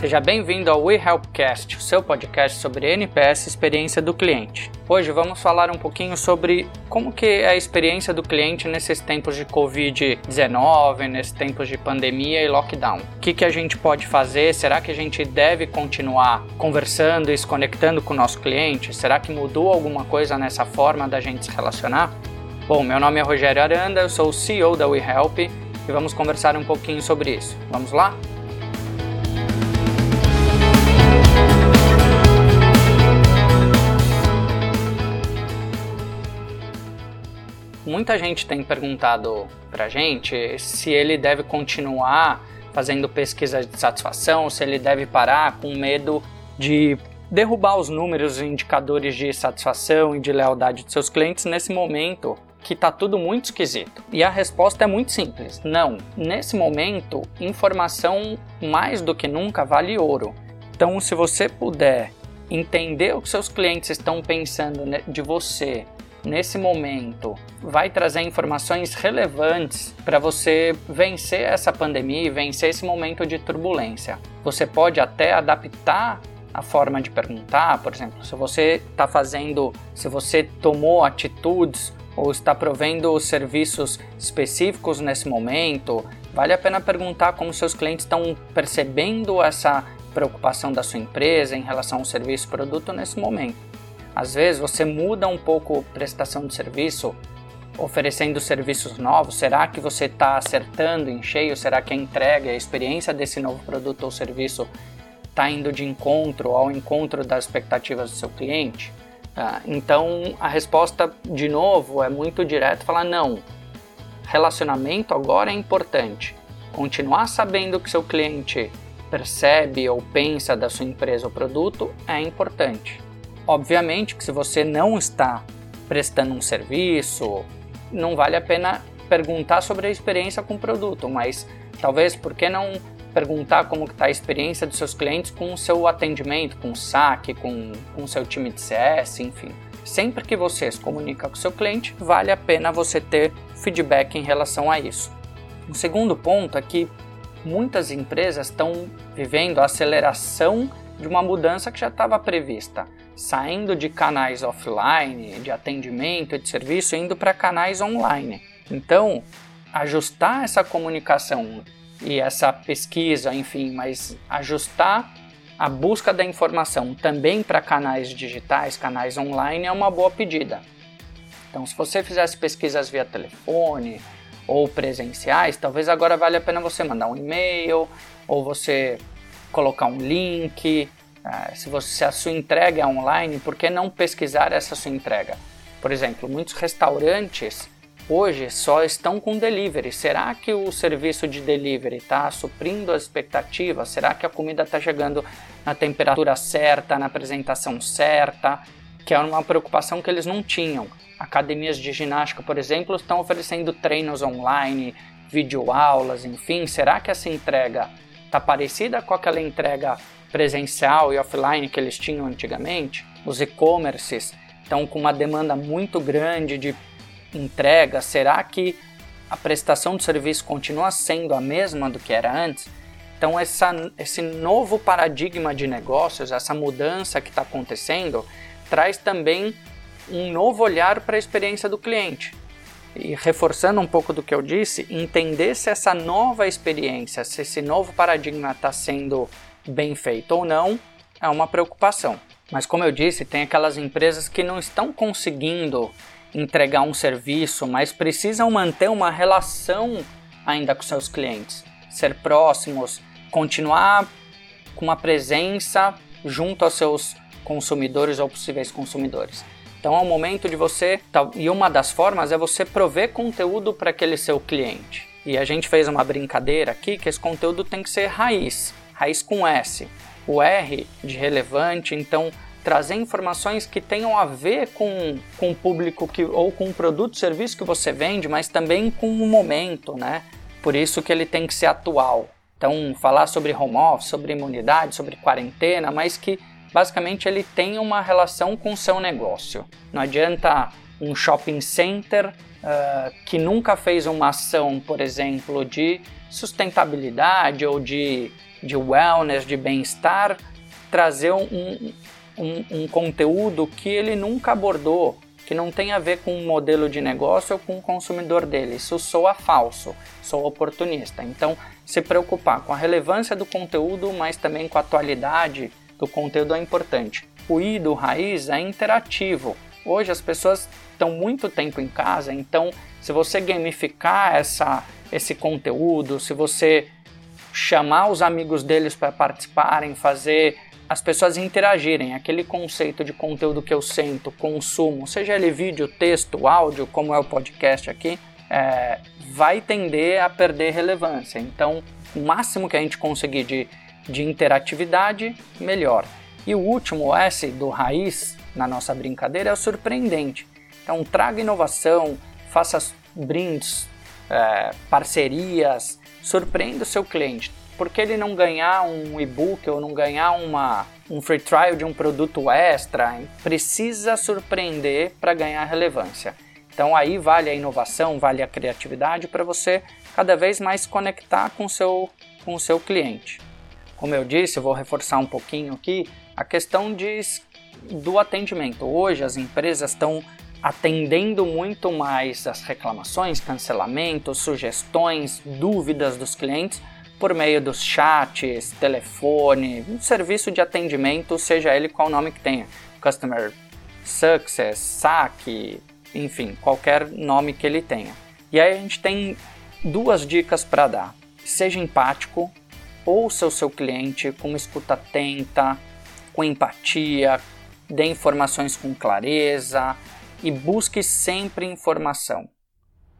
Seja bem-vindo ao WeHelpcast, o seu podcast sobre NPS experiência do cliente. Hoje vamos falar um pouquinho sobre como que é a experiência do cliente nesses tempos de Covid-19, nesses tempos de pandemia e lockdown. O que, que a gente pode fazer? Será que a gente deve continuar conversando e se conectando com o nosso cliente? Será que mudou alguma coisa nessa forma da gente se relacionar? Bom, meu nome é Rogério Aranda, eu sou o CEO da WeHelp e vamos conversar um pouquinho sobre isso. Vamos lá? Muita gente tem perguntado pra gente se ele deve continuar fazendo pesquisa de satisfação, se ele deve parar com medo de derrubar os números e indicadores de satisfação e de lealdade de seus clientes nesse momento que está tudo muito esquisito. E a resposta é muito simples: não. Nesse momento, informação mais do que nunca vale ouro. Então, se você puder entender o que seus clientes estão pensando de você nesse momento vai trazer informações relevantes para você vencer essa pandemia e vencer esse momento de turbulência. Você pode até adaptar a forma de perguntar, por exemplo, se você está fazendo, se você tomou atitudes ou está provendo serviços específicos nesse momento, vale a pena perguntar como seus clientes estão percebendo essa preocupação da sua empresa em relação ao serviço produto nesse momento. Às vezes você muda um pouco a prestação de serviço, oferecendo serviços novos. Será que você está acertando em cheio? Será que a entrega, a experiência desse novo produto ou serviço está indo de encontro ao encontro das expectativas do seu cliente? Ah, então a resposta, de novo, é muito direta: falar não. Relacionamento agora é importante. Continuar sabendo o que seu cliente percebe ou pensa da sua empresa ou produto é importante. Obviamente que se você não está prestando um serviço, não vale a pena perguntar sobre a experiência com o produto, mas talvez por que não perguntar como está a experiência dos seus clientes com o seu atendimento, com o saque, com o seu time de CS, enfim. Sempre que você se comunica com o seu cliente, vale a pena você ter feedback em relação a isso. O segundo ponto é que muitas empresas estão vivendo a aceleração de uma mudança que já estava prevista, saindo de canais offline, de atendimento de serviço, indo para canais online. Então, ajustar essa comunicação e essa pesquisa, enfim, mas ajustar a busca da informação também para canais digitais, canais online, é uma boa pedida. Então, se você fizesse pesquisas via telefone ou presenciais, talvez agora valha a pena você mandar um e-mail ou você colocar um link. Uh, se, você, se a sua entrega é online, por que não pesquisar essa sua entrega? Por exemplo, muitos restaurantes hoje só estão com delivery. Será que o serviço de delivery está suprindo as expectativas? Será que a comida está chegando na temperatura certa, na apresentação certa? Que é uma preocupação que eles não tinham. Academias de ginástica, por exemplo, estão oferecendo treinos online, videoaulas, enfim. Será que essa entrega está parecida com aquela entrega presencial e offline que eles tinham antigamente. Os e-commerces estão com uma demanda muito grande de entrega. Será que a prestação de serviço continua sendo a mesma do que era antes? Então, essa, esse novo paradigma de negócios, essa mudança que está acontecendo, traz também um novo olhar para a experiência do cliente e reforçando um pouco do que eu disse, entender se essa nova experiência, se esse novo paradigma está sendo bem feito ou não, é uma preocupação. Mas como eu disse, tem aquelas empresas que não estão conseguindo entregar um serviço, mas precisam manter uma relação ainda com seus clientes, ser próximos, continuar com uma presença junto aos seus consumidores ou possíveis consumidores. Então é o momento de você, e uma das formas é você prover conteúdo para aquele seu cliente. E a gente fez uma brincadeira aqui que esse conteúdo tem que ser raiz, raiz com S. O R de relevante, então trazer informações que tenham a ver com, com o público que, ou com o produto serviço que você vende, mas também com o momento, né? Por isso que ele tem que ser atual. Então, falar sobre home office, sobre imunidade, sobre quarentena, mas que basicamente ele tem uma relação com o seu negócio. Não adianta um shopping center uh, que nunca fez uma ação, por exemplo, de sustentabilidade ou de de wellness, de bem-estar, trazer um, um, um conteúdo que ele nunca abordou, que não tem a ver com o modelo de negócio ou com o consumidor dele. Isso soa falso, soa oportunista. Então, se preocupar com a relevância do conteúdo, mas também com a atualidade do conteúdo é importante. O I do raiz é interativo. Hoje as pessoas estão muito tempo em casa, então se você gamificar essa, esse conteúdo, se você chamar os amigos deles para participarem, fazer as pessoas interagirem, aquele conceito de conteúdo que eu sento, consumo, seja ele vídeo, texto, áudio, como é o podcast aqui, é, vai tender a perder relevância. Então, o máximo que a gente conseguir de, de interatividade, melhor. E o último S do raiz na nossa brincadeira é o surpreendente. Então, traga inovação, faça brindes, é, parcerias, surpreenda o seu cliente por que ele não ganhar um e-book ou não ganhar uma, um free trial de um produto extra? Precisa surpreender para ganhar relevância. Então aí vale a inovação, vale a criatividade para você cada vez mais conectar com o seu, o seu cliente. Como eu disse, vou reforçar um pouquinho aqui a questão de, do atendimento. Hoje as empresas estão atendendo muito mais as reclamações, cancelamentos, sugestões, dúvidas dos clientes por meio dos chats, telefone, um serviço de atendimento, seja ele qual nome que tenha, Customer Success, saque, enfim, qualquer nome que ele tenha. E aí a gente tem duas dicas para dar. Seja empático, ouça o seu cliente com uma escuta atenta, com empatia, dê informações com clareza e busque sempre informação.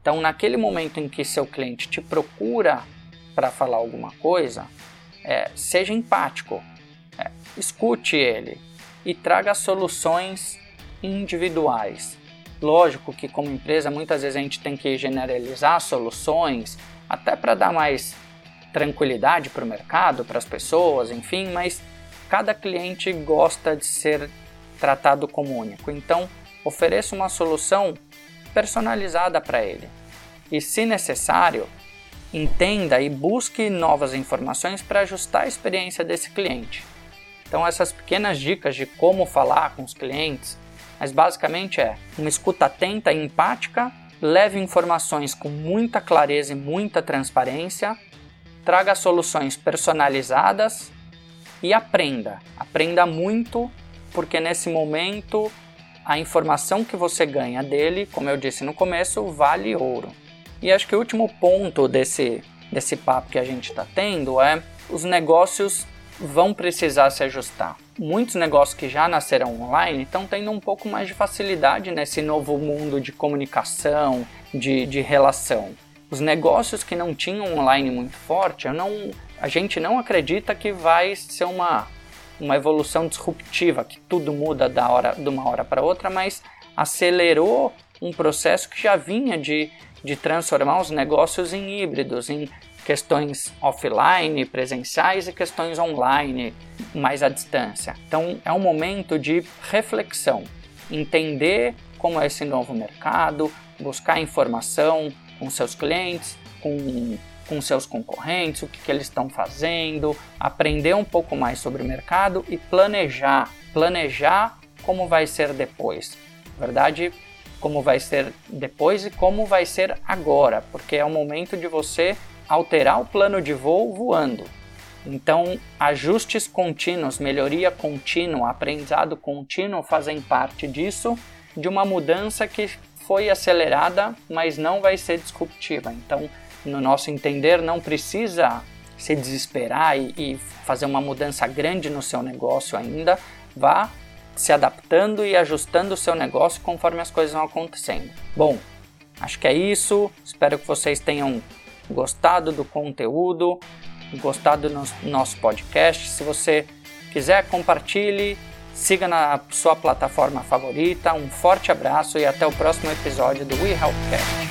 Então, naquele momento em que seu cliente te procura para falar alguma coisa, é, seja empático, é, escute ele e traga soluções individuais. Lógico que, como empresa, muitas vezes a gente tem que generalizar soluções até para dar mais tranquilidade para o mercado, para as pessoas, enfim, mas cada cliente gosta de ser tratado como único. Então, ofereça uma solução personalizada para ele. E, se necessário, entenda e busque novas informações para ajustar a experiência desse cliente. Então, essas pequenas dicas de como falar com os clientes, mas basicamente é uma escuta atenta e empática, leve informações com muita clareza e muita transparência, traga soluções personalizadas e aprenda. Aprenda muito, porque nesse momento a informação que você ganha dele, como eu disse no começo, vale ouro. E acho que o último ponto desse, desse papo que a gente está tendo é os negócios vão precisar se ajustar. Muitos negócios que já nasceram online estão tendo um pouco mais de facilidade nesse novo mundo de comunicação, de, de relação. Os negócios que não tinham online muito forte, eu não, a gente não acredita que vai ser uma, uma evolução disruptiva, que tudo muda da hora, de uma hora para outra, mas acelerou um processo que já vinha de de transformar os negócios em híbridos, em questões offline, presenciais e questões online, mais à distância. Então é um momento de reflexão, entender como é esse novo mercado, buscar informação com seus clientes, com, com seus concorrentes, o que, que eles estão fazendo, aprender um pouco mais sobre o mercado e planejar, planejar como vai ser depois. Verdade, como vai ser depois e como vai ser agora, porque é o momento de você alterar o plano de voo voando. Então, ajustes contínuos, melhoria contínua, aprendizado contínuo fazem parte disso, de uma mudança que foi acelerada, mas não vai ser disruptiva. Então, no nosso entender, não precisa se desesperar e, e fazer uma mudança grande no seu negócio ainda. Vá se adaptando e ajustando o seu negócio conforme as coisas vão acontecendo. Bom, acho que é isso. Espero que vocês tenham gostado do conteúdo, gostado do nosso podcast. Se você quiser, compartilhe, siga na sua plataforma favorita. Um forte abraço e até o próximo episódio do We Helpcast.